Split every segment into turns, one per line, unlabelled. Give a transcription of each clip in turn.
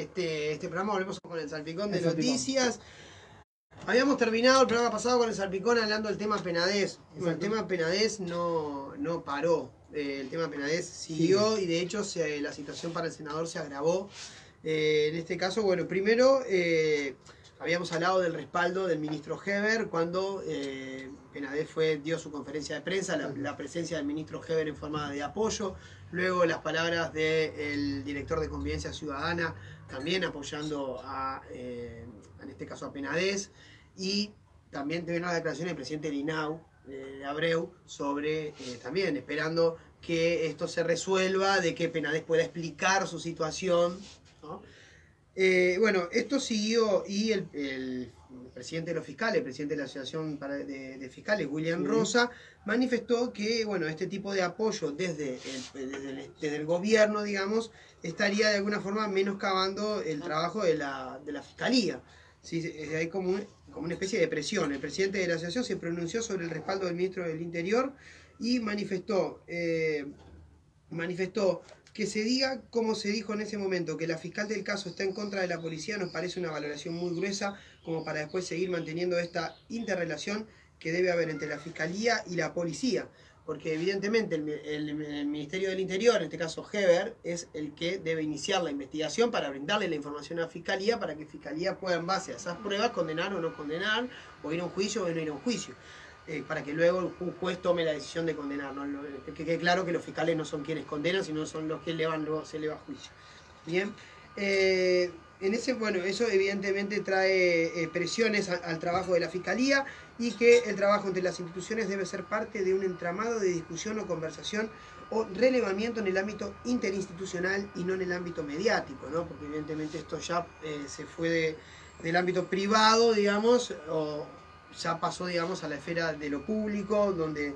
este, este programa. Volvemos con el salpicón de noticias. Habíamos terminado el programa pasado con el salpicón hablando del tema penadez. el tema penadez no, no paró. Eh, el tema penadez siguió y de hecho la situación para el senador se agravó. Eh, en este caso, bueno, primero eh, habíamos hablado del respaldo del ministro Heber cuando Penadez fue, dio su conferencia de prensa, la, presencia del ministro Heber en forma de apoyo, luego las palabras del director de Convivencia Ciudadana también apoyando a, en este caso a Penadez, y también tuvieron la declaración del presidente Linau, de Abreu, sobre también esperando que esto se resuelva, de que Penades pueda explicar su situación. Eh, bueno, esto siguió y el, presidente de los fiscales, el presidente de la Asociación de, Fiscales, William Rosa, manifestó que bueno, este tipo de apoyo desde el, desde el, gobierno, digamos, estaría de alguna forma menoscabando el trabajo de la, de la Fiscalía. Sí, hay como, como una especie de presión. El presidente de la asociación se pronunció sobre el respaldo del ministro del Interior y manifestó, eh, manifestó que se diga como se dijo en ese momento, que la fiscal del caso está en contra de la policía, nos parece una valoración muy gruesa como para después seguir manteniendo esta interrelación que debe haber entre la fiscalía y la policía. Porque evidentemente el, Ministerio del Interior, en este caso Heber, es el que debe iniciar la investigación para brindarle la información a la Fiscalía para que Fiscalía pueda en base a esas pruebas condenar o no condenar, o ir a un juicio o no ir a un juicio. Eh, para que luego un juez tome la decisión de condenar. Que quede claro que los fiscales no son quienes condenan, sino son los que elevan, luego se eleva a juicio. Bien. Eh, en ese, bueno, eso evidentemente trae eh, presiones al trabajo de la Fiscalía y que el trabajo entre las instituciones debe ser parte de un entramado de discusión o conversación o relevamiento en el ámbito interinstitucional y no en el ámbito mediático, ¿no? Porque evidentemente esto ya se fue del ámbito privado, digamos, o, ya pasó, digamos, a la esfera de lo público, donde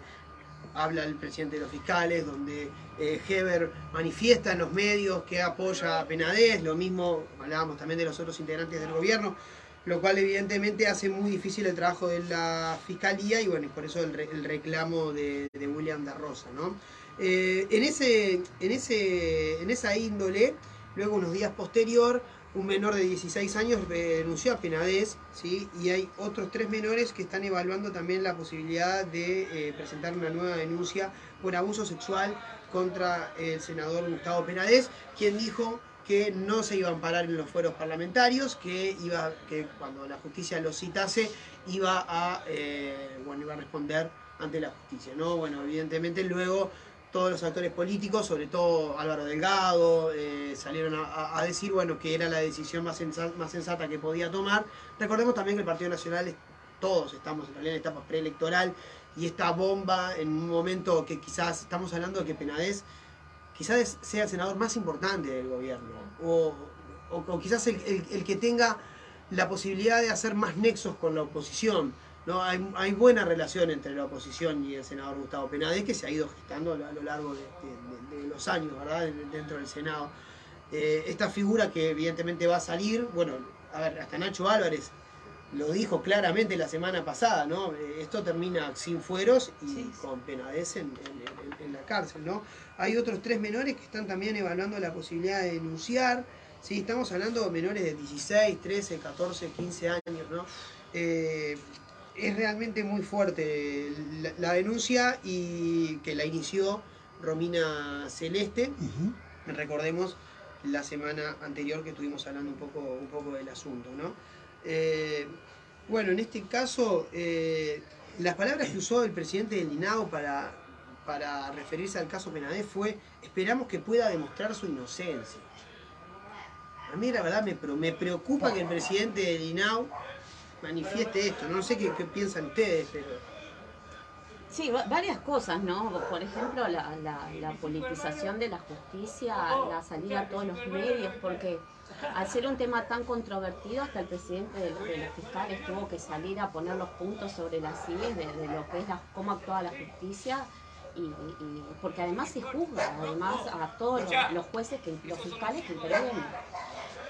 habla el presidente de los fiscales, donde eh, Heber manifiesta en los medios que apoya a Penadez, lo mismo hablábamos también de los otros integrantes del gobierno, lo cual evidentemente hace muy difícil el trabajo de la fiscalía y bueno, por eso el, reclamo de, William da Rosa. ¿no? Eh, en, ese, en, ese, en esa índole, luego unos días posterior, un menor de 16 años denunció a Penades, ¿sí? y hay otros tres menores que están evaluando también la posibilidad de eh, presentar una nueva denuncia por abuso sexual contra el senador Gustavo Penades, quien dijo que no se iban a parar en los fueros parlamentarios, que iba, que cuando la justicia lo citase iba a, eh, bueno, iba a responder ante la justicia, ¿no? Bueno, evidentemente luego todos los actores políticos, sobre todo Álvaro Delgado, eh, salieron a, decir bueno, que era la decisión más sensata, más sensata que podía tomar. Recordemos también que el Partido Nacional, todos estamos en realidad en etapa preelectoral, y esta bomba en un momento que quizás estamos hablando de que Penades quizás sea el senador más importante del gobierno, o, quizás el que tenga la posibilidad de hacer más nexos con la oposición no, hay, hay, buena relación entre la oposición y el senador Gustavo Penades que se ha ido gestando a lo largo de, los años, ¿verdad? Dentro del Senado. Eh, esta figura que evidentemente va a salir, bueno, a ver, hasta Nacho Álvarez lo dijo claramente la semana pasada, ¿no? Eh, esto termina sin fueros y con Penades en, la cárcel, ¿no? Hay otros tres menores que están también evaluando la posibilidad de denunciar, ¿sí? Estamos hablando de menores de 16, 13, 14, 15 años, ¿no? Eh, es realmente muy fuerte la, denuncia y que la inició Romina Celeste. Recordemos la semana anterior que estuvimos hablando un poco, un poco del asunto, ¿no? Eh, bueno, en este caso, eh, las palabras que usó el presidente del INAO para, para referirse al caso Penadez fue, esperamos que pueda demostrar su inocencia. A mí la verdad me, me preocupa que el presidente del INAO manifieste esto. No sé qué, piensan ustedes, pero...
Sí, varias cosas, ¿no? Por ejemplo, la, politización de la justicia, la salida a todos los medios, porque al ser un tema tan controvertido, hasta el presidente de, los fiscales tuvo que salir a poner los puntos sobre las sillas de, lo que es la, cómo actúa la justicia, y, porque además se juzga, además a todos los, jueces, que, los fiscales que intervienen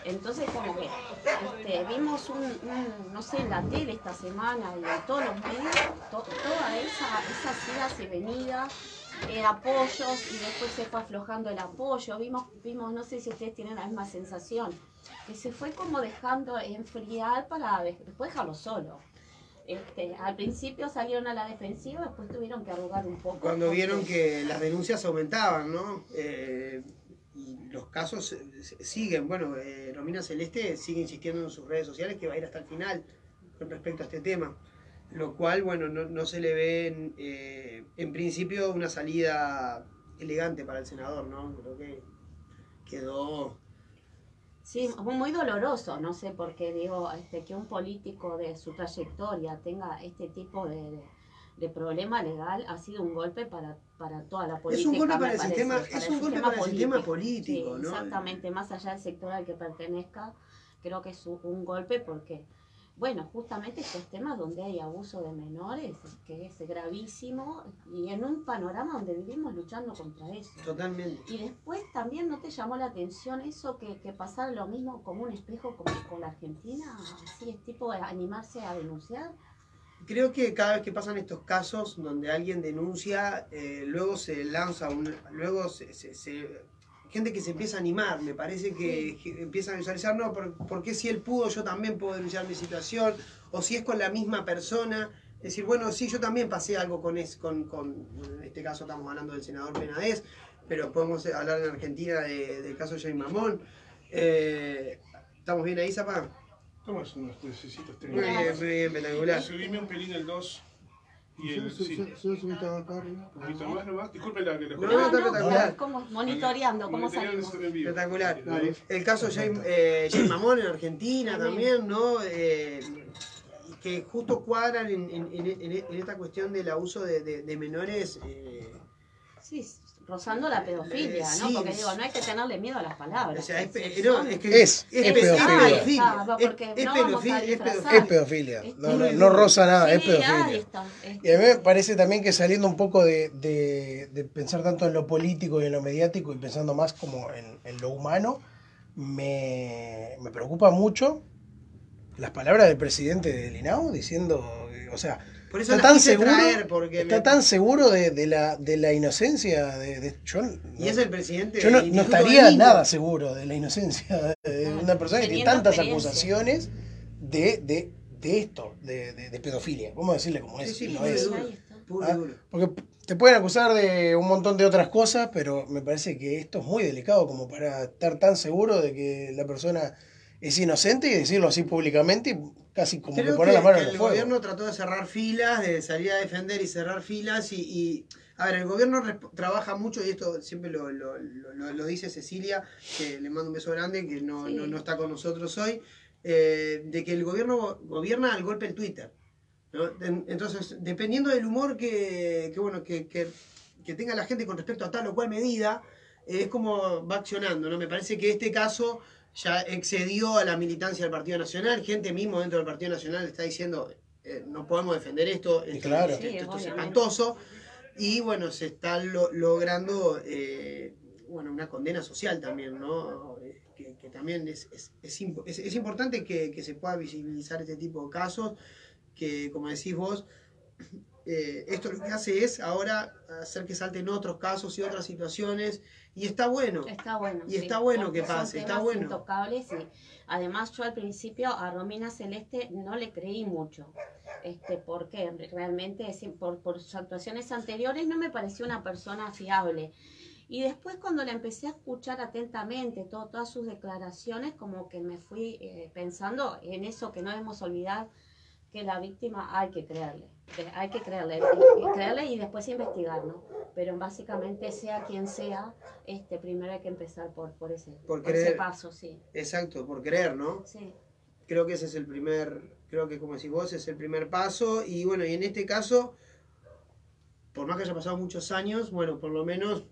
entonces como que este, vimos un, no sé, en la tele esta semana y en todos los medios, toda esa, esas idas y venidas eh, apoyos y después se fue aflojando el apoyo. Vimos, vimos, no sé si ustedes tienen la misma sensación, que se fue como dejando enfriar para después dejarlo solo. Este, al principio salieron a la defensiva, después tuvieron que arrugar un poco.
Cuando vieron que las denuncias aumentaban, ¿no? Eh, y los casos siguen, bueno, eh, Romina Celeste sigue insistiendo en sus redes sociales que va a ir hasta el final con respecto a este tema, lo cual, bueno, no, se le ve en, eh, en, principio una salida elegante para el senador, ¿no? Creo que quedó...
Sí, muy doloroso, no sé por qué digo, este, que un político de su trayectoria tenga este tipo de de problema legal ha sido un golpe para, para toda la política.
Es un golpe para el sistema, es un golpe para el sistema político, ¿no?
Exactamente, más allá del sector al que pertenezca, creo que es un, golpe porque, bueno, justamente estos temas donde hay abuso de menores, que es gravísimo, y en un panorama donde vivimos luchando contra eso.
Totalmente.
Y después también no te llamó la atención eso que, que pasara lo mismo como un espejo como con la Argentina, así es tipo animarse a denunciar
creo que cada vez que pasan estos casos donde alguien denuncia, eh, luego se lanza, un, luego se, gente que se empieza a animar, me parece que, empiezan a visualizar, no, porque si él pudo, yo también puedo denunciar mi situación, o si es con la misma persona, decir, bueno, sí, yo también pasé algo con, es, con, con en este caso estamos hablando del senador Penades, pero podemos hablar en Argentina del caso de Jay Mamón. Eh, ¿Estamos bien ahí, Zapa?
Tomas unos necesitos
Muy bien, muy bien, espectacular.
Subime un pelín el 2.
Y el, sí. Un
poquito más nomás. Disculpe la que lo
No, no, espectacular. Como monitoreando, ¿cómo salimos?
Espectacular. El caso de Jay, eh, Mamón en Argentina también, ¿no? Eh, que justo cuadran en, en, en, en, esta cuestión del abuso de, de, de menores. Eh,
sí, rozando la pedofilia, ¿no? Porque digo, no hay que tenerle miedo a las palabras. O sea, es,
no, es, que es, es, pedofilia. Es pedofilia. No, no, no roza nada, es pedofilia. Y a mí me parece también que saliendo un poco de, de, de, pensar tanto en lo político y en lo mediático y pensando más como en, en lo humano, me, me preocupa mucho las palabras del presidente del INAU diciendo, o sea, está tan seguro, está tan seguro de, de, la, de la inocencia de, de
yo, y es el presidente.
Yo no, estaría nada seguro de la inocencia de una persona que tiene tantas acusaciones de, de, de esto, de, de, pedofilia. Vamos a decirle como es. no es. Ah, porque te pueden acusar de un montón de otras cosas, pero me parece que esto es muy delicado como para estar tan seguro de que la persona es inocente y decirlo así públicamente casi como que poner la mano en el,
el gobierno trató de cerrar filas, de salir a defender y cerrar filas y, a ver, el gobierno trabaja mucho y esto siempre lo, lo, lo, dice Cecilia, que le mando un beso grande, que no, no, está con nosotros hoy, eh, de que el gobierno gobierna al golpe del Twitter. Entonces, dependiendo del humor que, que bueno, que, que, que, tenga la gente con respecto a tal o cual medida, es como va accionando, ¿no? Me parece que este caso ya excedió a la militancia del Partido Nacional, gente mismo dentro del Partido Nacional está diciendo, eh, no podemos defender esto, esto, es espantoso, y bueno, se está logrando eh, bueno, una condena social también, ¿no? Eh, que, también es, es, es, importante que, que, se pueda visibilizar este tipo de casos, que como decís vos, esto lo que hace es ahora hacer que salten otros casos y otras situaciones y está bueno.
Está bueno.
Y está bueno que pase, está bueno.
Intocables y además yo al principio a Romina Celeste no le creí mucho. Este, porque realmente por, por sus actuaciones anteriores no me pareció una persona fiable. Y después cuando la empecé a escuchar atentamente, todo, todas sus declaraciones, como que me fui eh, pensando en eso que no debemos olvidar, que la víctima hay que creerle hay que creerle, creerle y después investigar, ¿no? Pero básicamente sea quien sea, este, primero hay que empezar por, por, ese, por, paso, sí.
Exacto, por creer, ¿no?
Sí.
Creo que ese es el primer, creo que como decís vos, es el primer paso y bueno, y en este caso, por más que haya pasado muchos años, bueno, por lo menos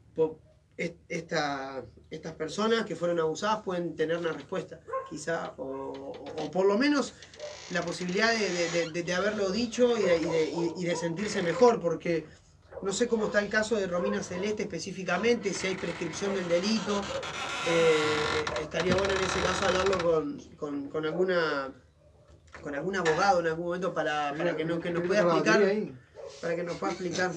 esta, estas personas que fueron abusadas pueden tener una respuesta, quizá, o, por lo menos la posibilidad de, haberlo dicho y de, sentirse mejor, porque no sé cómo está el caso de Romina Celeste específicamente, si hay prescripción del delito, eh, estaría bueno en ese caso hablarlo con, alguna con algún abogado en algún momento para, que, no, que nos pueda explicar para que nos pueda explicar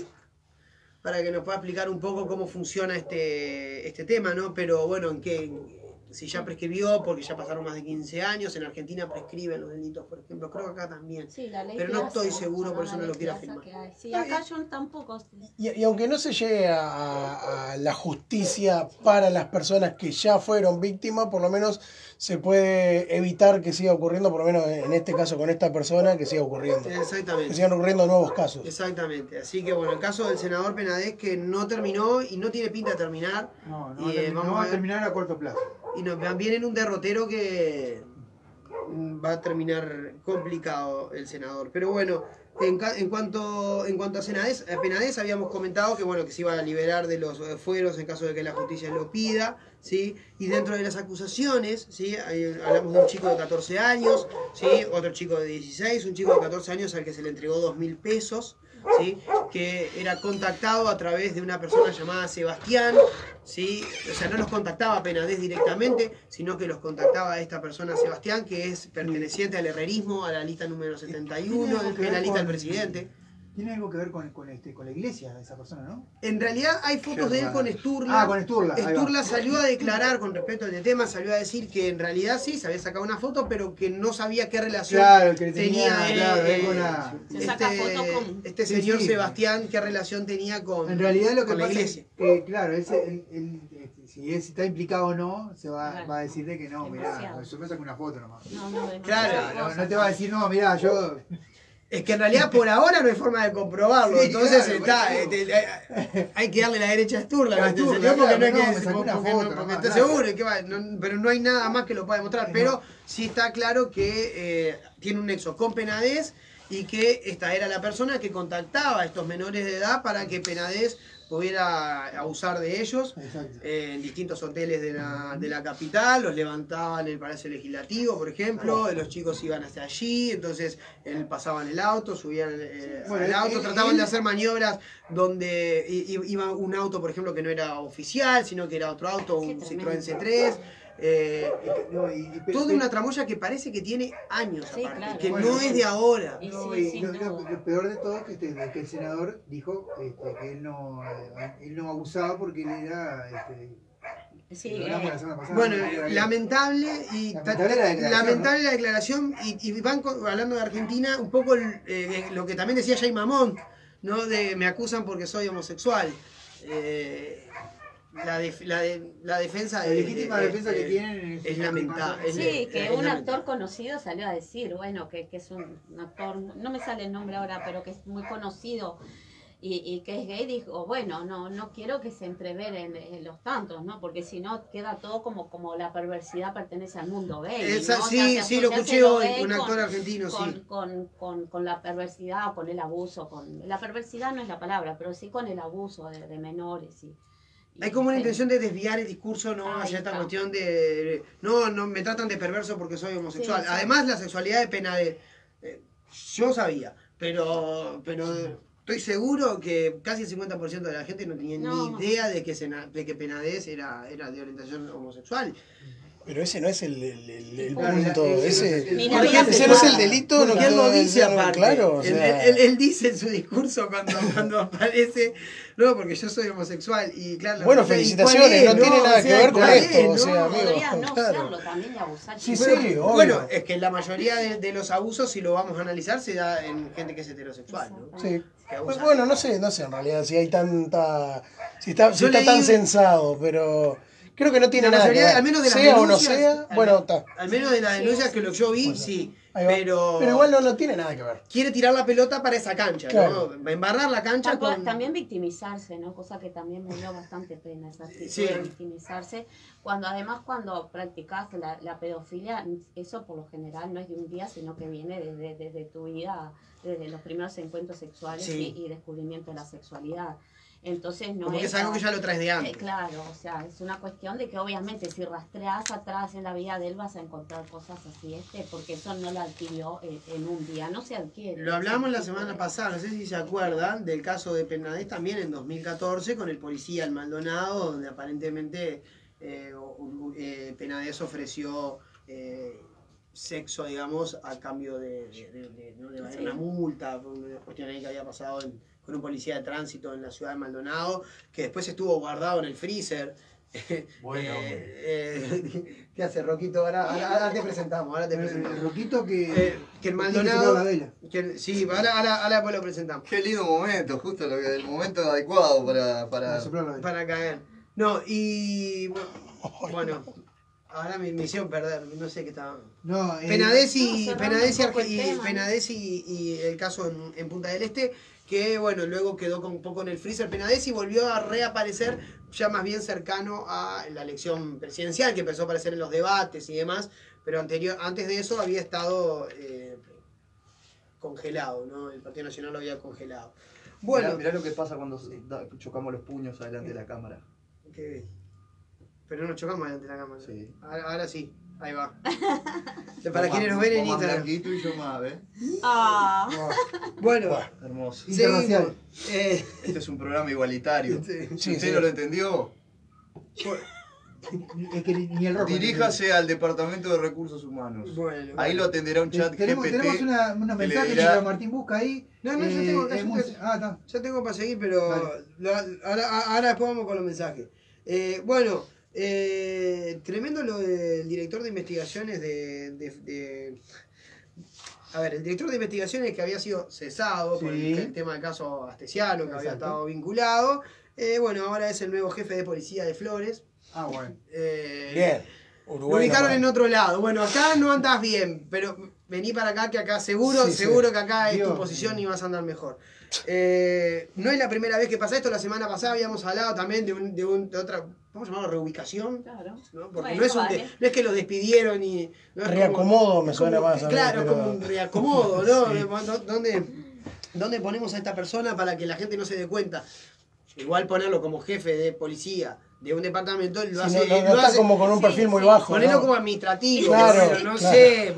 para que nos pueda explicar un poco cómo funciona este, este tema, ¿no? Pero bueno, en qué si ya prescribió, porque ya pasaron más de 15 años, en Argentina prescriben los delitos, por ejemplo, creo que acá también.
Sí, la ley
pero no estoy seguro, por eso no lo quiero afirmar.
Sí, acá yo tampoco.
Y, aunque no se llegue a, la justicia para las personas que ya fueron víctimas, por lo menos se puede evitar que siga ocurriendo, por lo menos en este caso con esta persona, que siga ocurriendo.
Exactamente.
Que sigan ocurriendo nuevos casos.
Exactamente. Así que bueno, el caso del senador Penadez que no terminó y no tiene pinta de terminar.
No, no, eh, vamos a, terminar a corto plazo
y nos viene en un derrotero que va a terminar complicado el senador. Pero bueno, en, en, cuanto, en cuanto a Senades, Penades habíamos comentado que bueno que se iba a liberar de los fueros en caso de que la justicia lo pida, ¿sí? Y dentro de las acusaciones, ¿sí? hablamos de un chico de 14 años, ¿sí? Otro chico de 16, un chico de 14 años al que se le entregó 2 mil pesos, ¿sí? que era contactado a través de una persona llamada Sebastián, ¿sí? o sea, no los contactaba Penades directamente, sino que los contactaba esta persona Sebastián, que es perteneciente al herrerismo, a la lista número 71, es la lista del presidente.
Tiene algo que ver con, con, este, con la iglesia esa persona, ¿no?
En realidad hay fotos de él con Sturla.
Ah, con Sturla.
Sturla salió a declarar con respecto al tema, salió a decir que en realidad sí, se había sacado una foto, pero que no sabía qué relación tenía, este, señor Sebastián, qué relación tenía con,
en realidad lo que la iglesia. que, claro, ese, si está implicado o no, se va, va a decirle que no, mirá, yo me saco una foto nomás.
No, no,
claro,
no te va a decir, no, mirá, yo
es que en realidad por ahora no hay forma de comprobarlo, entonces está, este, hay que darle la derecha a Sturla, porque no hay que porque, está seguro, pero no hay nada más que lo pueda demostrar, pero sí está claro que eh, tiene un nexo con Penades y que esta era la persona que contactaba a estos menores de edad para que Penades pudiera abusar de ellos. Eh, en distintos hoteles de la, de la, capital, los levantaban en el Palacio Legislativo, por ejemplo, los chicos iban hasta allí, entonces él pasaban el auto, subían eh, el auto, trataban de hacer maniobras donde iba un auto, por ejemplo, que no era oficial, sino que era otro auto, un Citroën C3 eh, toda una tramoya que parece que tiene años aparte, que no es de ahora.
lo, peor de todo es que, el senador dijo este, que él no, él no abusaba porque él era... Este,
bueno, lamentable y lamentable la declaración, y, van hablando de Argentina un poco eh, lo que también decía Jay Mamón, ¿no? De me acusan porque soy homosexual. Eh, la, la, de, la defensa
la legítima defensa que tienen
es, lamentable.
Sí, que un actor conocido salió a decir, bueno, que, que, es un actor, no me sale el nombre ahora, pero que es muy conocido y, y que es gay, dijo, bueno, no no quiero que se entreveren en los tantos, ¿no? Porque si no queda todo como, como la perversidad pertenece al mundo gay.
Sí, sí, lo escuché hoy, un actor argentino,
con, sí. Con, con, con, la perversidad o con el abuso, con la perversidad no es la palabra, pero sí con el abuso de, de menores y
hay como una intención de desviar el discurso no hacia esta cuestión de no no me tratan de perverso porque soy homosexual. Además la sexualidad de pena de eh, yo sabía pero pero estoy seguro que casi el 50% de la gente no tenía ni idea de que de que Penades era era de orientación homosexual
pero ese no es el, el, punto. Ese, ese no es el delito.
no él lo dice aparte. Claro, él, dice en su discurso cuando, cuando aparece, no, porque yo soy homosexual. y claro
Bueno, felicitaciones, no, tiene nada que ver con esto. O sea, amigo,
podría no serlo también y abusar.
Sí, sí, obvio.
Bueno, es que la mayoría de, de, los abusos, si lo vamos a analizar, se da en gente que es heterosexual. ¿no?
Sí. Pues bueno, no sé, no sé en realidad si hay tanta. Si está, si está tan censado, pero. Creo que no tiene nada que ver.
Al menos de las
sea o no sea, bueno, está.
Al menos de las denuncias que lo yo vi, sí. Pero,
pero igual no, no tiene nada que ver.
Quiere tirar la pelota para esa cancha, ¿no? Embarrar la cancha con...
También victimizarse, ¿no? Cosa que también me dio bastante pena, esa sí. victimizarse. Cuando además cuando practicas la, la, pedofilia, eso por lo general no es de un día, sino que viene desde, desde tu vida, desde los primeros encuentros sexuales y, y descubrimiento de la sexualidad. Entonces no
es, algo que ya lo traes de antes.
Eh, claro, o sea, es una cuestión de que obviamente si rastreas atrás en la vida de él vas a encontrar cosas así, este, porque eso no lo adquirió en, un día, no se adquiere.
Lo hablamos la semana pasada, no sé si se acuerdan, del caso de Penadez también en 2014 con el policía El Maldonado, donde aparentemente eh, eh Penadez ofreció... Eh, sexo, digamos, a cambio de, de, una multa, una cuestión ahí que había pasado con un policía de tránsito en la ciudad de Maldonado, que después estuvo guardado en el freezer. Bueno, eh, eh, ¿Qué hace Roquito? Ahora, te presentamos, ahora te presentamos.
Roquito que,
eh, que el Maldonado. Que, sí, ahora, ahora, ahora después lo presentamos.
Qué lindo momento, justo lo que, el momento adecuado para, para,
para caer. No, y bueno, ahora me, me, hicieron perder, no sé qué estaba. No, eh, Penades y, Penades y, y, el caso en, en, Punta del Este, que bueno, luego quedó con un poco en el freezer Penades y volvió a reaparecer ya más bien cercano a la elección presidencial, que empezó a aparecer en los debates y demás, pero anterior, antes de eso había estado eh, congelado, ¿no? El Partido Nacional lo había congelado.
Bueno, mirá, lo que pasa cuando chocamos los puños adelante de la cámara.
¿Qué pero no chocamos delante de la cámara. Sí. Ahora, sí, ahí va. Para quienes nos ven en Instagram.
y yo más, ¿eh?
Ah.
Bueno.
Hermoso.
Internacional.
Eh. Este es un programa igualitario. Si usted no lo entendió,
es que ni el rojo
Diríjase al Departamento de Recursos Humanos. Bueno, ahí lo atenderá un chat
tenemos, GPT. Tenemos una, una mensaje que Martín busca ahí.
No, no, yo tengo acá. Eh, ah, está. Ya tengo para seguir, pero ahora, ahora después vamos con los mensajes. Eh, bueno, eh, tremendo lo del director de investigaciones de, A ver, el director de investigaciones que había sido cesado por el, tema del caso Astesiano, que había estado vinculado. Eh, bueno, ahora es el nuevo jefe de policía de Flores.
Ah, bueno.
Eh, bien. lo ubicaron en otro lado. Bueno, acá no andás bien, pero vení para acá que acá seguro, seguro que acá es tu posición y vas a andar mejor. Eh, no es la primera vez que pasa esto, la semana pasada habíamos hablado también de, un, de, un, de otra, vamos a llamarlo reubicación. Claro. ¿no? Porque no, es un, no, es que lo despidieron y.
No reacomodo me suena más.
claro, es como un reacomodo, ¿no? ¿Dónde, ¿Dónde ponemos a esta persona para que la gente no se dé cuenta? Igual ponerlo como jefe de policía de un departamento lo hace.
No, está como con un perfil muy bajo.
Ponelo como administrativo, claro, no sé,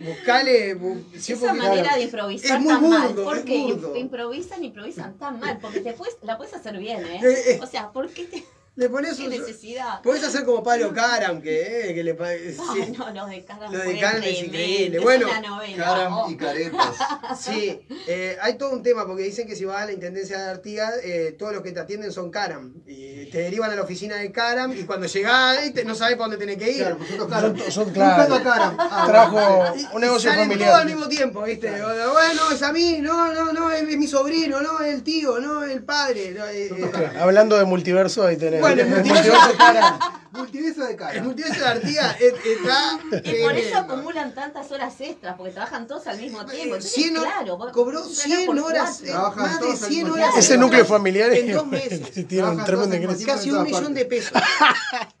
buscale.
Esa manera de improvisar tan mal. Porque improvisan, improvisan tan mal. Porque te puedes, la puedes hacer bien, ¿eh? eh, eh. O sea, ¿por qué te.?
Le pones
¿Qué necesidad?
Puedes hacer como Pablo Karam, que, eh, que le
sí. No, no, de Karam.
Lo de Karam es increíble. Bueno,
Karam y oh. caretas.
Sí, eh, hay todo un tema, porque dicen que si vas a la intendencia de Artigas, eh, todos los que te atienden son Karam. Y te derivan a la oficina de Karam, y cuando llegás ahí no sabes para dónde tenés que ir.
Claro, pues son Karam.
Son, claro.
Karam.
Ah, Trajo un negocio
salen
familiar.
todos al mismo tiempo, ¿viste? Bueno, es a mí, no, no, no, es, mi sobrino, no, es el tío, no, es el padre.
Hablando de multiverso, ahí tenés.
Bueno, el multiverso
Multiverso de cara.
El multiverso de Artigas está.
Y por eso acumulan tantas horas extras, porque trabajan todos al mismo tiempo.
100 claro, cobró 100 horas. Eh, más de 100 horas.
Ese núcleo familiar
en dos meses.
Tiene tremendo
Casi un millón de pesos.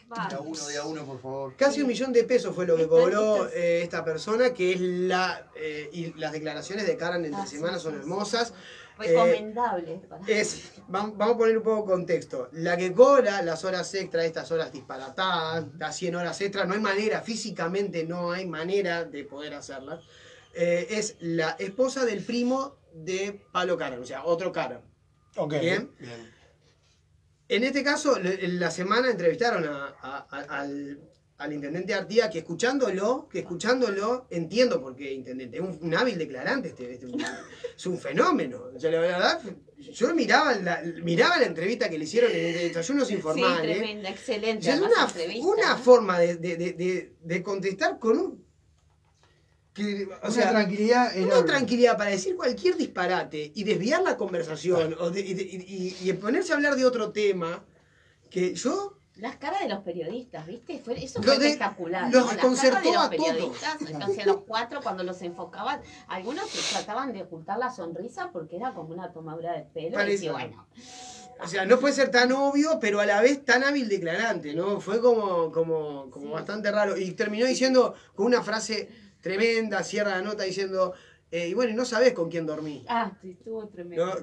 De a uno, de a uno, por favor.
Casi un millón de pesos fue lo que cobró eh, esta persona, que es la. Eh, y las declaraciones de Karan entre ah, semana son hermosas.
Recomendable.
es, vamos a poner un poco de contexto. La que cobra las horas extras, estas horas disparatadas, las 100 horas extras, no hay manera, físicamente no hay manera de poder hacerlas. Eh, es la esposa del primo de Pablo Caran, o sea, otro Caran.
Ok.
Bien. En este caso, en la semana entrevistaron al al intendente Artigas que escuchándolo, que escuchándolo, entiendo por qué intendente, es un, hábil declarante este, este es un fenómeno. O sea, la verdad, yo miraba la, miraba la entrevista que le hicieron en el desayunos informales.
Sí, tremenda, excelente.
es una, una forma de, de, de, de, contestar con un
o sea, tranquilidad
una tranquilidad para decir cualquier disparate y desviar la conversación o y, y, y, ponerse a hablar de otro tema que yo
las caras de los periodistas, ¿viste? Fue, eso fue espectacular.
Los
¿no? Las caras
de
los periodistas, casi los cuatro, cuando los enfocaban, algunos trataban de ocultar la sonrisa porque era como una tomadura de pelo. Y bueno.
O sea, no puede ser tan obvio, pero a la vez tan hábil declarante, ¿no? Fue como, como, como bastante raro. Y terminó diciendo con una frase tremenda, cierra la nota diciendo, eh, y bueno, no sabes con quién dormí.
Ah, sí, estuvo tremendo.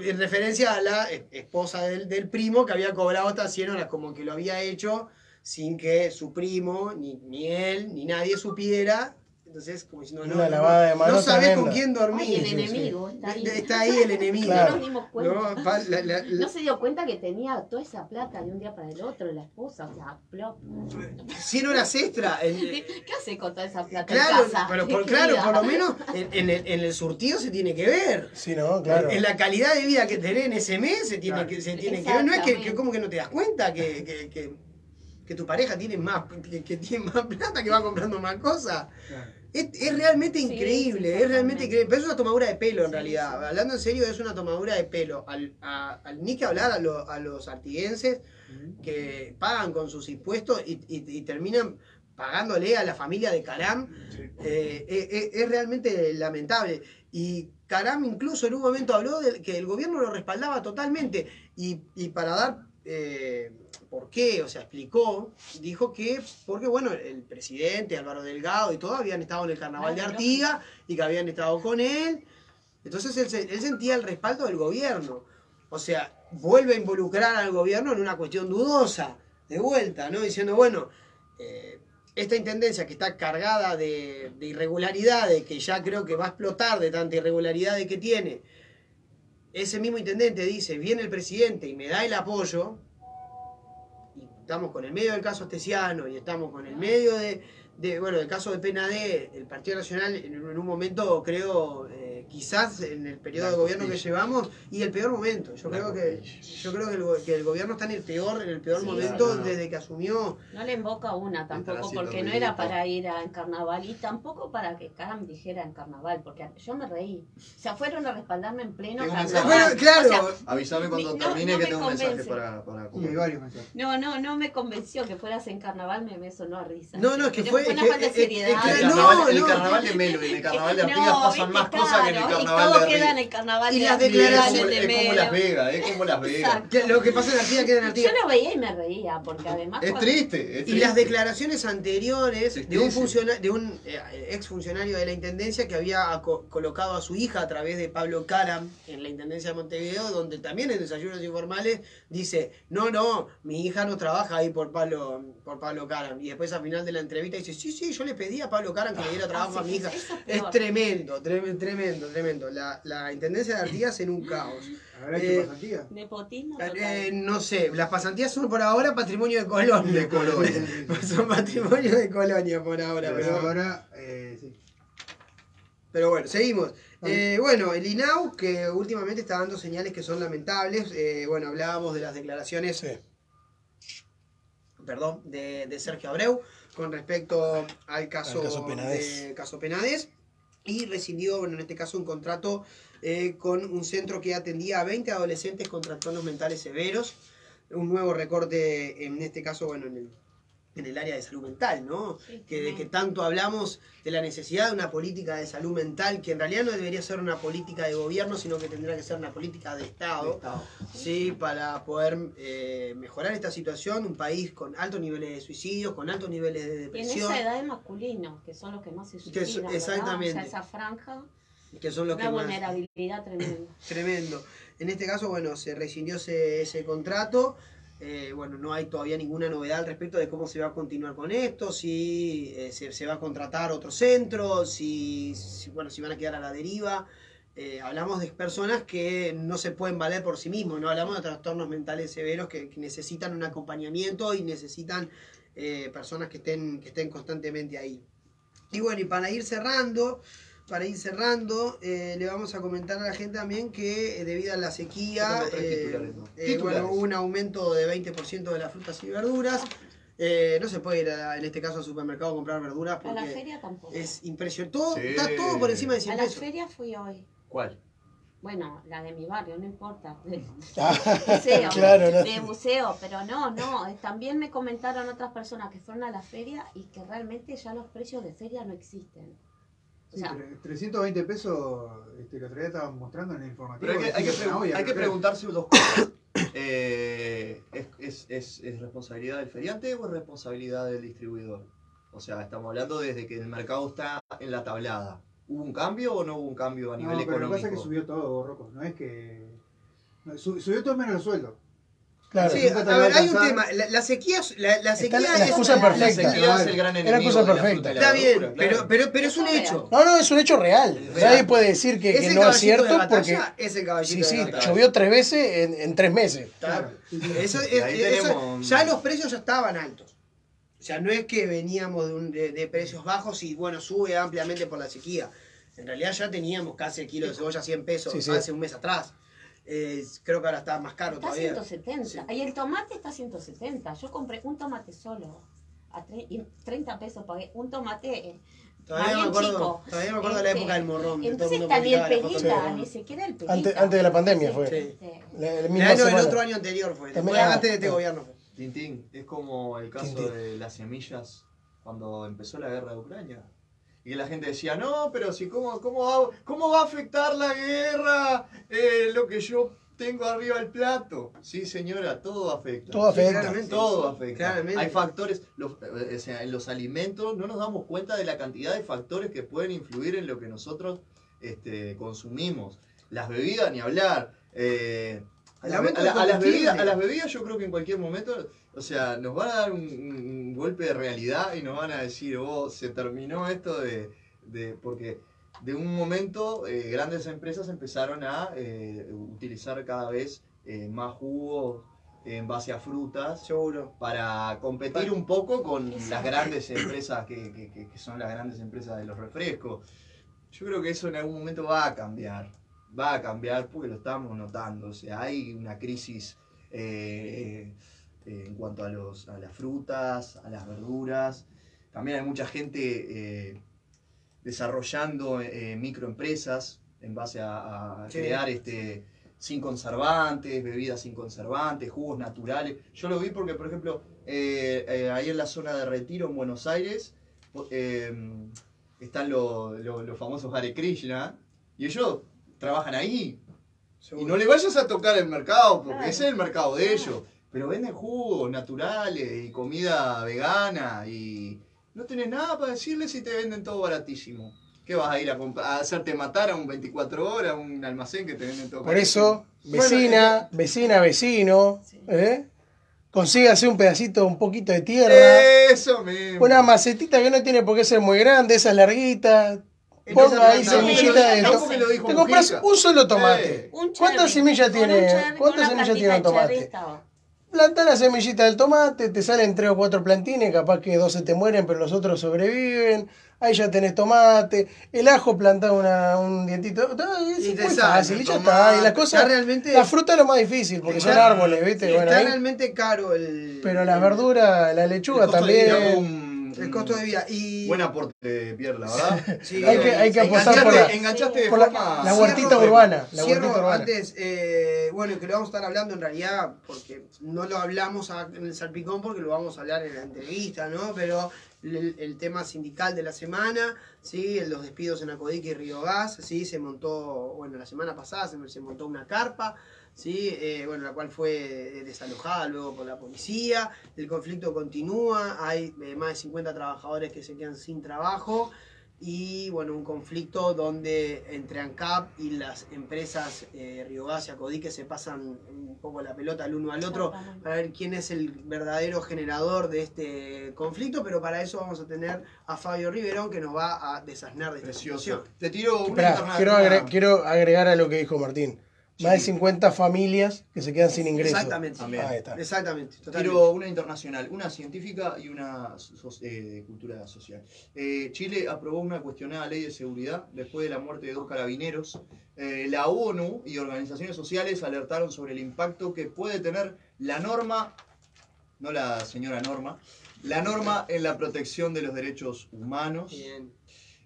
en referencia a la esposa del, del, primo que había cobrado estas 100 horas, como que lo había hecho sin que su primo, ni, ni él, ni nadie supiera Entonces, como diciendo, no, no, no sabes con quién dormir.
el enemigo está ahí.
Está ahí el enemigo.
No nos dimos cuenta. No, se dio cuenta que tenía toda esa plata de un día para el otro, la esposa, o sea, plop.
100 horas extra.
¿Qué hace con toda esa plata
claro,
en casa?
Pero por, claro, por lo menos en, el, en, el, surtido se tiene que ver.
Sí, no, claro.
En, la calidad de vida que tenés en ese mes se tiene, que, se tiene que ver. No es que, que, como que no te das cuenta que, que, que tu pareja tiene más, que, tiene más plata, que va comprando más cosas. Claro. Es, realmente increíble, es realmente increíble. Pero es una tomadura de pelo en realidad. Hablando en serio, es una tomadura de pelo. Al, ni que hablar a, a los artiguenses que pagan con sus impuestos y, terminan pagándole a la familia de Caram. Eh, eh, eh, es realmente lamentable. Y Caram incluso en un momento habló de que el gobierno lo respaldaba totalmente. Y, y para dar por qué, o sea, explicó, dijo que, porque bueno, el presidente Álvaro Delgado y todo habían estado en el carnaval de Artigas y que habían estado con él. Entonces él, sentía el respaldo del gobierno. O sea, vuelve a involucrar al gobierno en una cuestión dudosa, de vuelta, ¿no? Diciendo, bueno, eh, esta intendencia que está cargada de, de irregularidades, que ya creo que va a explotar de tanta irregularidad que tiene, ese mismo intendente dice, viene el presidente y me da el apoyo, estamos con el medio del caso Estesiano y estamos con el medio de, bueno, el caso de PNAD, el Partido Nacional en, un momento creo eh, quizás en el periodo de gobierno que llevamos y el peor momento. Yo creo que yo creo que el, gobierno está en el peor en el peor momento desde que asumió.
No le invoca una tampoco porque no era para ir a carnaval y tampoco para que Karam dijera en carnaval porque yo me reí. O sea, fueron a respaldarme en pleno carnaval.
Claro.
Avísame cuando termine que tengo un mensaje para, para
No, no, no me convenció que fueras en carnaval, me, me sonó a risa.
No, no, es que fue,
una falta de seriedad.
El carnaval de Melo y en el carnaval de Artigas pasan más cosas que
y todo queda en el carnaval
y las declaraciones
es como Las Vegas, es como Las Vegas.
Lo que pasa en Artigas queda en Artigas.
Yo lo veía y me reía, porque además...
Es triste,
Y las declaraciones anteriores de un, de un eh, ex funcionario de la Intendencia que había colocado a su hija a través de Pablo Caram en la Intendencia de Montevideo, donde también en desayunos informales dice, no, no, mi hija no trabaja ahí por Pablo, por Pablo Caram. Y después al final de la entrevista dice, sí, sí, yo le pedí a Pablo Caram que le diera trabajo a mi hija. Es tremendo, tremendo, tremendo. La, la Intendencia de Artigas en un caos.
¿Habrá hecho eh, pasantía?
¿Nepotismo?
Eh, no sé, las pasantías son por ahora patrimonio de Colonia.
De Colonia.
son patrimonio de Colonia por ahora.
Pero, ahora, eh, sí.
Pero bueno, seguimos. Eh, bueno, el INAU, que últimamente está dando señales que son lamentables. Eh, bueno, hablábamos de las declaraciones. Perdón, de, de, Sergio Abreu con respecto al caso,
caso Penades.
De, caso Penades y rescindió, bueno, en este caso, un contrato eh, con un centro que atendía a 20 adolescentes con trastornos mentales severos. Un nuevo recorte, en este caso, bueno, en el en el área de salud mental, ¿no? que de que tanto hablamos de la necesidad de una política de salud mental, que en realidad no debería ser una política de gobierno, sino que tendría que ser una política de Estado, ¿sí? para poder eh, mejorar esta situación, un país con altos niveles de suicidios, con altos niveles de depresión.
Y en esa edad de masculinos, que son los que más se suicidan,
exactamente.
O sea, esa franja,
que son los
una vulnerabilidad tremenda.
Tremendo. En este caso, bueno, se rescindió ese, ese contrato. Eh, bueno, no hay todavía ninguna novedad al respecto de cómo se va a continuar con esto, si eh, se, va a contratar otro centro, si, bueno, si van a quedar a la deriva. Eh, hablamos de personas que no se pueden valer por sí mismos, no hablamos de trastornos mentales severos que, necesitan un acompañamiento y necesitan personas que estén, que estén constantemente ahí. Y bueno, y para ir cerrando, para ir cerrando, eh, le vamos a comentar a la gente también que eh, debido a la sequía, eh, hubo un aumento de 20% de las frutas y verduras. no se puede ir en este caso al supermercado a comprar verduras porque
a la feria tampoco.
es impresionante. Todo, Está todo por encima de 100
pesos. A la feria fui hoy.
¿Cuál?
Bueno, la de mi barrio, no importa. De, museo, de museo, pero no, no. También me comentaron otras personas que fueron a la feria y que realmente ya los precios de feria no existen.
Sí, 320 pesos, este, el otro día estaban mostrando en el informativo.
Pero hay que, hay que, preguntarse dos cosas. Eh, ¿es, es, es, responsabilidad del feriante o es responsabilidad del distribuidor? O sea, estamos hablando desde que el mercado está en la tablada. ¿Hubo un cambio o no hubo un cambio a nivel económico? Lo que
pasa es que subió todo, Rocco. No es que. Subió todo menos los sueldos.
Claro. Sí, a ver, hay un tema. La, sequía, la, la sequía
la, excusa perfecta.
La sequía es el gran enemigo.
La excusa perfecta.
Está bien, pero, pero, pero es un hecho.
No, no, es un hecho real. Nadie puede decir que, que no es cierto porque.
Es el caballito
sí, sí, llovió tres veces en, en tres meses.
Claro. Eso, es, eso, ya los precios ya estaban altos. O sea, no es que veníamos de, un, de, de precios bajos y bueno, sube ampliamente por la sequía. En realidad ya teníamos casi el kilo de cebolla a 100 pesos hace un mes atrás. Eh, creo que ahora está más caro
está
todavía.
170. Y el tomate está a 170. Yo compré un tomate solo. A 30 pesos pagué un tomate. Eh,
todavía me, acuerdo, todavía me acuerdo de la época del morrón.
Entonces está ni el pelita, ni siquiera el pelita.
Antes, antes de la pandemia fue. Sí.
El, año, el otro año anterior fue. antes de este gobierno fue.
Tintín, es como el caso de las semillas cuando empezó la guerra de Ucrania. Y la gente decía, no, pero si, ¿cómo, cómo, va, cómo va a afectar la guerra eh, lo que yo tengo arriba del plato? Sí, señora, todo afecta.
Todo afecta.
todo afecta. Hay factores, los, eh, o sea, en los alimentos no nos damos cuenta de la cantidad de factores que pueden influir en lo que nosotros este, consumimos. Las bebidas, ni hablar. Eh, a, las bebidas, a las bebidas yo creo que en cualquier momento o sea, nos van a dar un, golpe de realidad y nos van a decir, oh, se terminó esto de. de porque de un momento eh, grandes empresas empezaron a eh, utilizar cada vez eh, más jugos en base a frutas
Seguro.
para competir un poco con las grandes empresas que, que, que, son las grandes empresas de los refrescos. Yo creo que eso en algún momento va a cambiar, va a cambiar porque lo estamos notando, o sea, hay una crisis eh, en cuanto a, los, a las frutas, a las verduras. También hay mucha gente eh, desarrollando eh, microempresas en base a, crear este, sin conservantes, bebidas sin conservantes, jugos naturales. Yo lo vi porque, por ejemplo, ahí en la zona de retiro en Buenos Aires están los famosos Hare Krishna y ellos trabajan ahí. Y no le vayas a tocar el mercado, porque ese es el mercado de ellos. Pero venden jugos naturales y comida vegana y no tenés nada para decirles si te venden todo baratísimo. ¿Qué vas a ir a, a hacerte matar a un 24 horas, a un almacén que te venden todo
Por eso, vecina, vecina, vecino, ¿eh? consígase un pedacito, un poquito de tierra.
Eso mismo.
Una macetita que no tiene por qué ser muy grande, esa larguita. Ponga ahí semillita de tomate. Te compras un solo tomate. ¿Cuántas semillas tiene? ¿Cuántas semillas tiene un tomate? Planta la semillita del tomate, te salen tres o cuatro plantines, capaz que dos se te mueren, pero los otros sobreviven. Ahí ya tenés tomate, el ajo planta una, un dientito. Es y muy fácil, y ya está. Y las cosas. Realmente, la fruta es lo más difícil, porque son árboles, ¿viste?
bueno, está realmente caro el.
Pero la verdura, la lechuga también.
El costo de vida. Y...
Buen aporte, Pierre, la verdad.
Sí, hay, que, hay que apostar por la,
enganchaste
por la, la, huertita urbana. La
huertita urbana. antes, eh, bueno, que lo vamos a estar hablando en realidad, porque no lo hablamos en el Salpicón, porque lo vamos a hablar en la entrevista, ¿no? Pero el, el tema sindical de la semana, ¿sí? los despidos en Acodique y Río Gas, ¿sí? se montó, bueno, la semana pasada se, se montó una carpa. ¿Sí? Eh, bueno, la cual fue desalojada luego por la policía. El conflicto continúa, hay eh, más de 50 trabajadores que se quedan sin trabajo y bueno, un conflicto donde entre ANCAP y las empresas eh, Gas y Acodique se pasan un poco la pelota el uno al otro para ver quién es el verdadero generador de este conflicto, pero para eso vamos a tener a Fabio Riverón que nos va a desasnar de esta situación.
Te tiro
quiero, quiero agregar a lo que dijo Martín. Más de 50 familias que se quedan sin ingresos.
Exactamente. Exactamente.
Quiero una internacional, una científica y una eh, de cultura social. Eh, Chile aprobó una cuestionada ley de seguridad después de la muerte de dos carabineros. Eh, la ONU y organizaciones sociales alertaron sobre el impacto que puede tener la norma, no la señora norma, la norma en la protección de los derechos humanos. Bien.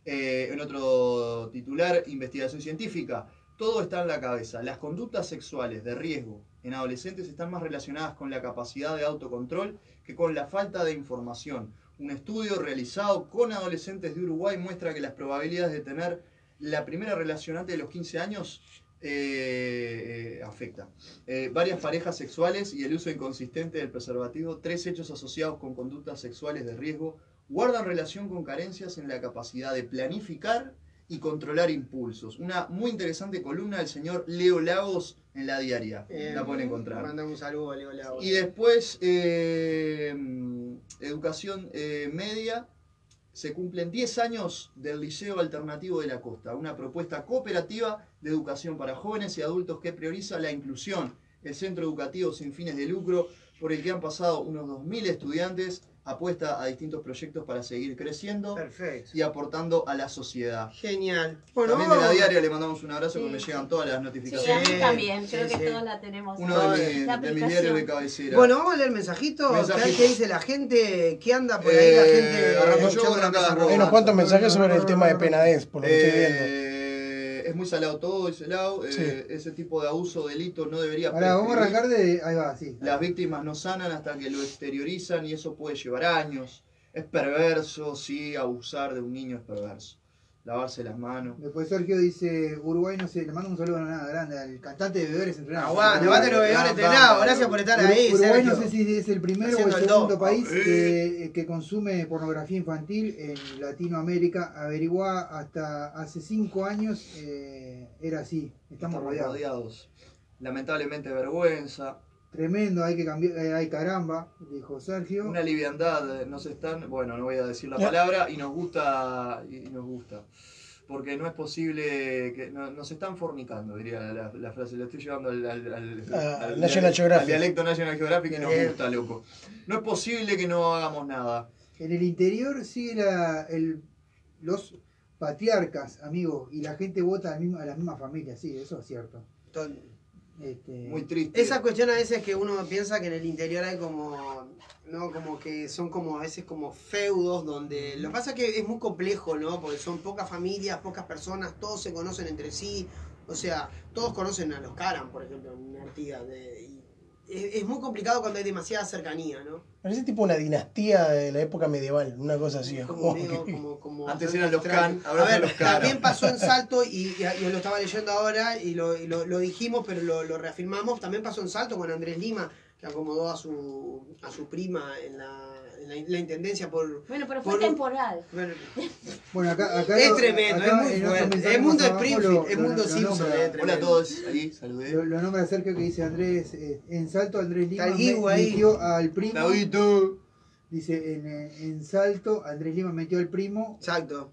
en otro titular, investigación científica. Todo está en la cabeza. Las conductas sexuales de riesgo en adolescentes están más relacionadas con la capacidad de autocontrol que con la falta de información. Un estudio realizado con adolescentes de Uruguay muestra que las probabilidades de tener la primera relación antes de los 15 años eh, eh, afecta. Eh, varias parejas sexuales y el uso inconsistente del preservativo, tres hechos asociados con conductas sexuales de riesgo, guardan relación con carencias en la capacidad de planificar y controlar impulsos. Una muy interesante columna del señor Leo Lagos en la diaria. la pueden encontrar.
Mandamos un saludo a Leo Lagos.
Y después, eh, educación eh, media. Se cumplen 10 años del Liceo Alternativo de la Costa, una propuesta cooperativa de educación para jóvenes y adultos que prioriza la inclusión. El centro educativo sin fines de lucro, por el que han pasado unos 2.000 estudiantes apuesta a distintos proyectos para seguir creciendo y aportando a la sociedad.
Genial.
Bueno, también de la diaria le mandamos un abrazo que me llegan todas las notificaciones.
Sí, a mí también, creo que todas la tenemos.
Uno de, mi, mis diarios de cabecera.
Bueno, vamos a leer mensajitos, Mensajito. qué dice la gente, qué anda por ahí la eh,
gente. Hay unos cuantos mensajes sobre el tema de penadez, por lo que estoy viendo.
Muy salado todo, ese lado. Eh, ese tipo de abuso, delito no debería
Ahora, vamos a arrancar de. Ahí va, sí.
Las víctimas no sanan hasta que lo exteriorizan y eso puede llevar años. Es perverso, sí, abusar de un niño es perverso lavarse las manos.
Después Sergio dice, Uruguay no sé, le mando un saludo a nada grande al cantante de Bebedores Entrenados.
Aguante, levante los Bebedores Entrenados, gracias por estar ahí.
Uruguay no sé si es el primero o el segundo país que, que, consume pornografía infantil en Latinoamérica. Averiguá, hasta hace cinco años eh, era así, estamos, rodeados. rodeados.
Lamentablemente vergüenza.
Tremendo, hay que cambiar, eh, hay caramba, dijo Sergio.
Una liviandad, eh, nos están, bueno, no voy a decir la palabra, y nos gusta, y nos gusta. Porque no es posible que nos están fornicando, diría la, frase, la estoy llevando al, al,
ah, National Geographic.
dialecto National Geographic y nos gusta, loco. No es posible que no hagamos nada.
En el interior sigue la, el, los patriarcas, amigo, y la gente vota a la misma, familia, sí, eso es cierto.
Este, Muy triste. Esa cuestión a veces que uno piensa que en el interior hay como, ¿no? Como que son como a veces como feudos donde... Lo que pasa es que es muy complejo, ¿no? Porque son pocas familias, pocas personas, todos se conocen entre sí. O sea, todos conocen a los Karan, por ejemplo, mi tía. De, es, muy complicado cuando hay demasiada cercanía, ¿no?
Parece tipo una dinastía de la época medieval, una cosa así.
Como, como, Antes eran los Can, ahora son los
Can. También pasó en Salto, y, yo lo estaba leyendo ahora, y lo, lo, dijimos, pero lo, lo, reafirmamos, también pasó en Salto con Andrés Lima, que acomodó a su, a su prima en la la, intendencia por.
Bueno, pero fue temporal.
Bueno, acá, acá
es tremendo, es muy fuerte. El mundo Springfield, el mundo Simpson.
Hola a todos, ahí saludé.
Lo, lo nombra cerca que dice Andrés, eh, en Salto Andrés Lima metió al primo. Dice, en, en Salto Andrés Lima metió al primo.
Exacto.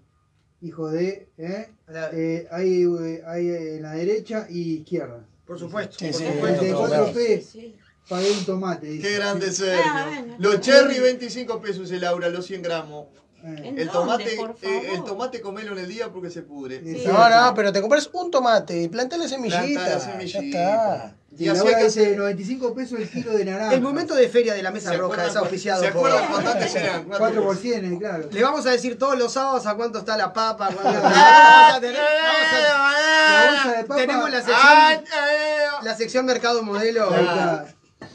Hijo de. ¿eh? Eh, hay, hay en la derecha y izquierda.
Por supuesto. Sí, por
sí, supuesto. 4P. Pagué un tomate. Dice.
Qué grande Sergio. Ah, los cherry 25 pesos el Laura, los 100 gramos. Eh. El tomate, eh, el tomate comelo en el día porque se pudre.
No, no, pero te compras un tomate y plantale semillitas. semillita.
Y, ahora dice 95 pesos el kilo de naranja.
El momento de feria de la mesa roja es auspiciado.
¿Se acuerdan cuánto eran?
4 por 100, claro.
Le vamos a decir todos los sábados a cuánto está la papa. vamos a tener, la bolsa de papa. Tenemos la sección, la sección mercado modelo.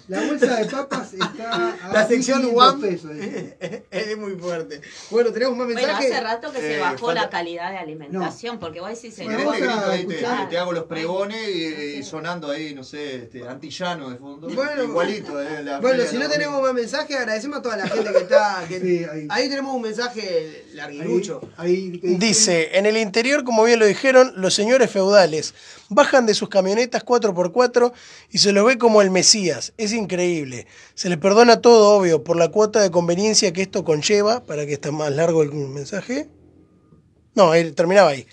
La bolsa de papas está a
La sección One pesos, es muy fuerte. Bueno, tenemos más mensajes.
Bueno, hace rato que se eh, bajó la calidad de alimentación, porque vos decís...
Bueno, ahí te, te, hago los pregones y, sonando ahí, no sé, este, antillano de fondo. Bueno, Igualito. Eh,
bueno, si no tenemos más mensajes, agradecemos a toda la gente que está... ahí. tenemos un mensaje larguirucho.
Dice, en el interior, como bien lo dijeron, los señores feudales bajan de sus camionetas 4x4 y se los ve como el Mesías. Es increíble. Se les perdona todo, obvio, por la cuota de conveniencia que esto conlleva, para que está más largo el mensaje. No, terminaba ahí.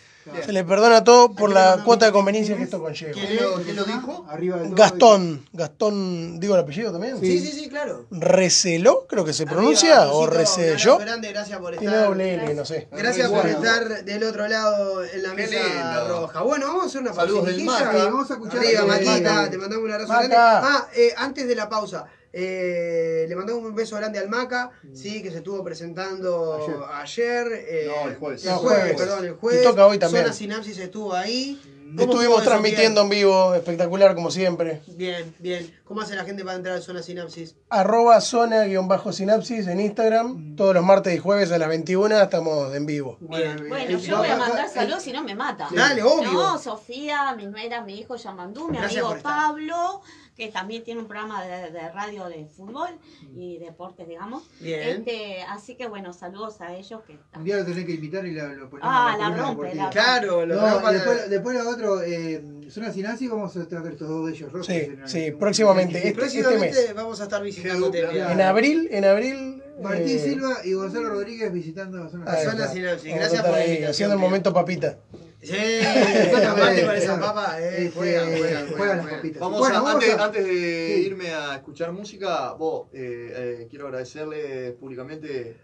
Se le perdona todo por la cuota de conveniencia que esto conlleva.
¿Quién lo, dijo?
Gastón. Gastón, ¿digo el apellido también?
Sí, sí, sí, claro.
¿Receló, creo que se pronuncia? ¿O Receló?
Grande, gracias por estar.
no sé.
Gracias por estar del otro lado en la mesa roja. Bueno, vamos a hacer una
pausa. Saludos del Vamos
a escuchar. Arriba, Maquita, te mandamos un abrazo grande. Ah, eh, antes de la pausa. Eh, le mandamos un beso grande al Maca, mm. sí, que se estuvo presentando ayer.
eh, no, el jueves.
El jueves, perdón, el jueves.
Y toca hoy también.
Zona Sinapsis estuvo ahí.
Estuvimos transmitiendo en vivo, espectacular como siempre.
Bien, bien. ¿Cómo hace la gente para entrar a Zona Sinapsis?
Arroba zona-sinapsis en Instagram. Mm. Todos los martes y jueves a las 21 estamos en vivo.
Bien. Bueno, yo voy a mandar saludos si no me mata.
Dale, obvio.
No, Sofía, mi nuera, mi hijo Yamandú, mi amigo Pablo que también tiene un programa de, radio de fútbol y deportes, digamos.
Bien.
Este, así que bueno, saludos a ellos que
Un día lo tenés que invitar y lo, ponemos.
Ah, la, rompe, la
Claro,
lo no, después, después la otro, eh, Zona Sinasi, vamos a tratar estos dos de ellos.
Sí, sí, próximamente. Este,
próximamente
este
vamos a estar visitando
En abril, en abril.
Martín eh, Silva y Gonzalo Rodríguez visitando
Zona Sinasi. Zona Sinasi. Gracias por la invitación.
Haciendo el momento papita.
Sí, aparte con esa papa, eh, juegan, juegan, juegan,
las papitas. Vamos, bueno, a, vamos antes, a... antes, de sí. irme a escuchar música, vos, eh, eh, quiero agradecerle públicamente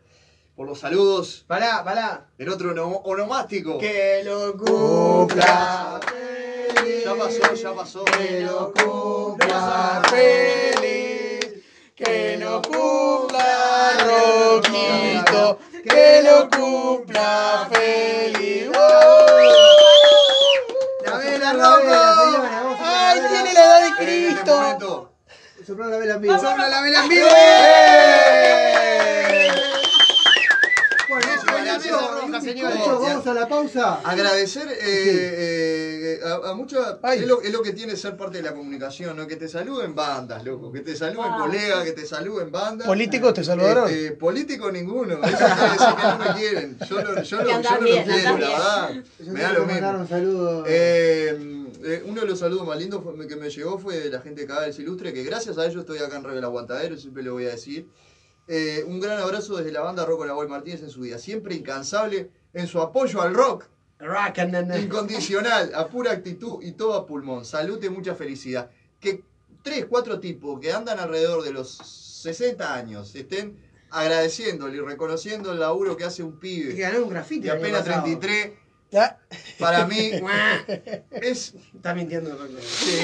por los saludos.
Pará, pará.
El otro no, onomástico.
Que lo cumpla
feliz. Ya pasó, ya pasó.
Que lo cumpla feliz. Que lo cumpla Roquito. Que lo cumpla feliz. ¡La vela! ¡Ay, tiene la edad de Cristo!
Sopla la vela en vivo.
¡Sopla la vela en vivo!
Vamos a la pausa.
Agradecer eh, eh, a, a muchos. Es lo, es lo, que tiene ser parte de la comunicación, ¿no? Que te saluden bandas, loco. Que te saluden ah, colegas, que te saluden bandas.
¿Políticos te saludaron?
Este, políticos ninguno. Eso quiere decir que no me quieren. Yo, lo, yo, lo, yo no lo quiero, la verdad. Me da lo mismo. Eh, eh, uno de los saludos más lindos que me llegó fue de la gente de Cabales Ilustre, que gracias a ellos estoy acá en Rebel Aguantadero, siempre lo voy a decir. Eh, un gran abrazo desde la banda Rocco Nahuel Martínez en su día, siempre incansable en su apoyo al rock.
rock
Incondicional, a pura actitud y todo a pulmón. Salud y mucha felicidad. Que tres, cuatro tipos que andan alrededor de los 60 años estén agradeciéndole y reconociendo el laburo que hace un pibe.
Que ganó un grafiti.
De apenas 33. Para mí es.
Está mintiendo Rocco.
Sí.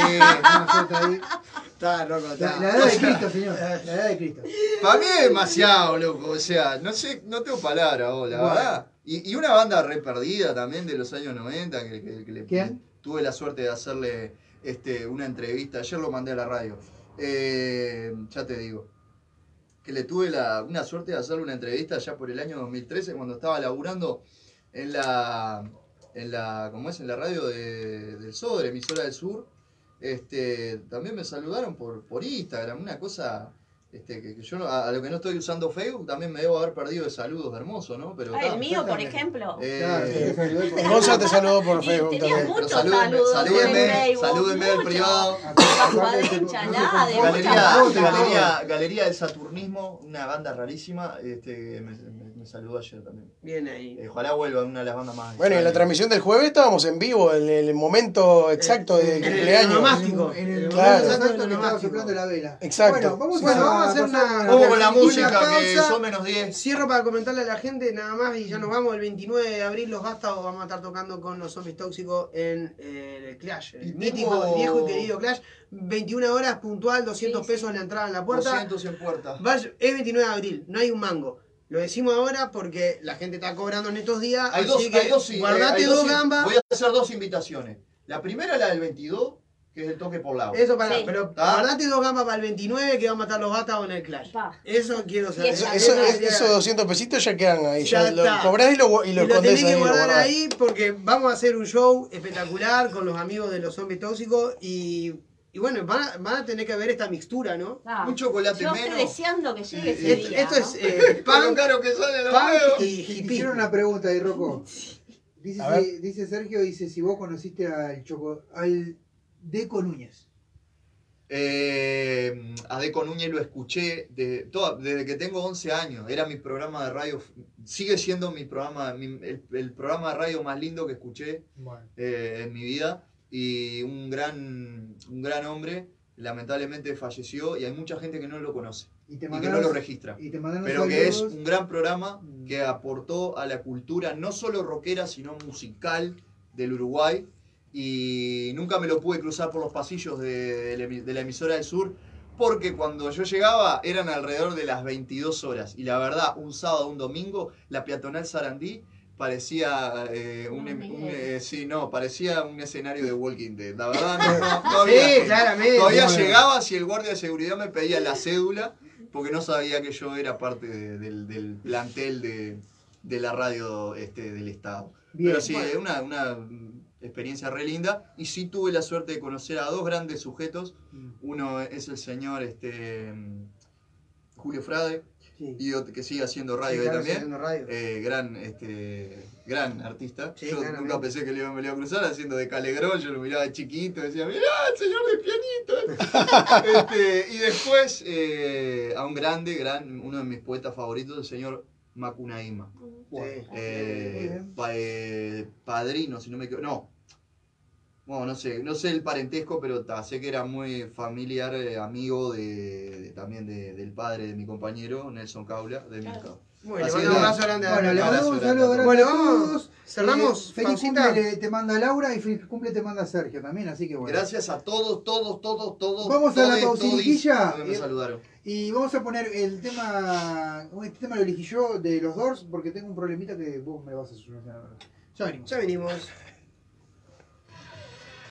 Está, Rocco, está.
La, edad de Cristo, señor. La edad de Cristo.
Para mí es demasiado, loco. O sea, no sé, no tengo palabras, vos, la verdad. Y, y, una banda re perdida también de los años 90 que, que, que le
¿Quién?
tuve la suerte de hacerle este, una entrevista. Ayer lo mandé a la radio. Eh, ya te digo. Que le tuve la, una suerte de hacerle una entrevista ya por el año 2013 cuando estaba laburando en la, en la, ¿cómo es? En la radio de, del Sodre, emisora del Sur, este, también me saludaron por, por Instagram, una cosa este, que, yo a, lo que no estoy usando Facebook también me debo haber perdido de saludos hermosos, ¿no?
Pero, ah, el mío, por ejemplo.
Eh,
Gonza te saludó por Facebook también.
Muchos saludos
salúdenme, salúdenme del privado.
Galería,
Galería, Galería del Saturnismo, una banda rarísima, este, me, me, saludó ayer también.
Bien ahí.
Eh, ojalá vuelva una de las bandas más.
Bueno, en la transmisión del jueves estábamos en vivo, en el momento exacto del cumpleaños.
En el claro. exacto que estaba soplando la vela.
Exacto.
Bueno, vamos a vamos a hacer una.
Vamos con la música, que son menos 10.
Cierro para comentarle a la gente nada más y ya nos vamos. El 29 de abril, los Vástagos vamos a estar tocando con los zombies tóxicos en eh, el Clash. El mítico, viejo y querido Clash. 21 horas puntual, 200 pesos en la entrada en la puerta.
200 en puerta.
es 29 de abril, no hay un mango. Lo decimos ahora porque la gente está cobrando en estos días.
Hay
así
dos,
que
hay dos,
guardate
hay
dos, dos gambas.
Voy a hacer dos invitaciones. La primera es la del 22 que es el toque por lado.
Eso para, sí. pero guardate dos gambas para el 29 que va a matar los gatos en el Clash. Pa. Eso quiero saber.
Eso, eso, esos 200 pesitos ya quedan ahí. Ya, ya lo cobrás y lo, y lo,
y lo tenés que guardar ahí porque vamos a hacer un show espectacular con los amigos de los zombies tóxicos y y bueno, van a, van a, tener que ver esta mixtura, ¿no?
Ah,
un chocolate
yo
menos.
estoy deseando que llegue ese
esto,
día.
Esto es eh, pan,
claro que sale los
pan y
hippie. Hicieron una pregunta ahí, Rocco. Dice, si, dice Sergio, dice si vos conociste al choco, al Deco Núñez.
Eh, a Deco Núñez lo escuché de, toda, desde que tengo 11 años. Era mi programa de radio. Sigue siendo mi programa, mi, el, el, programa de radio más lindo que escuché bueno. eh, en mi vida. Y un gran, un gran hombre, lamentablemente falleció y hay mucha gente que no lo conoce y, te y que no lo registra.
Y te
pero
saludos.
que es un gran programa que aportó a la cultura, no solo rockera, sino musical del Uruguay y nunca me lo pude cruzar por los pasillos de, de, la emisora del sur, porque cuando yo llegaba eran alrededor de las 22 horas. Y la verdad, un sábado, un domingo, la peatonal Sarandí parecía eh, un, un eh, sí, no, parecía un escenario de Walking Dead. La verdad, no, no, todavía,
sí, claramente.
todavía llegaba si el guardia de seguridad me pedía la cédula, porque no sabía que yo era parte de, del, del plantel de de la radio este, del Estado. Pero sí, es una, una experiencia re linda. Y sí tuve la suerte de conocer a dos grandes sujetos. Mm. Uno es el señor este, Julio Frade, y otro que sigue haciendo radio ahí también. Eh, gran, este, gran artista. yo nunca pensé que le iba, me iba a cruzar haciendo de Calegrón, yo lo miraba de chiquito, decía, mirá, el señor de pianito. este, y después eh, a un grande, gran, uno de mis poetas favoritos, el señor Macunaíma. Eh, padrino, si no me equivoco. No, bueno, no sé, no sé el parentesco, pero sé que era muy familiar, eh, amigo de, también del padre de mi compañero, Nelson Caula, de claro.
Bueno, un abrazo grande.
Bueno, le mandamos un saludo grande
bueno, a todos. Cerramos.
Eh, feliz cumple te manda Laura y feliz cumple te manda Sergio también, así que bueno.
Gracias a todos, todos, todos, todos.
Vamos a la pausiliquilla.
Me saludaron.
Y vamos a poner el tema, este tema lo elegí yo de los Doors porque tengo un problemita que vos me vas a solucionar.
Ya venimos. Ya venimos.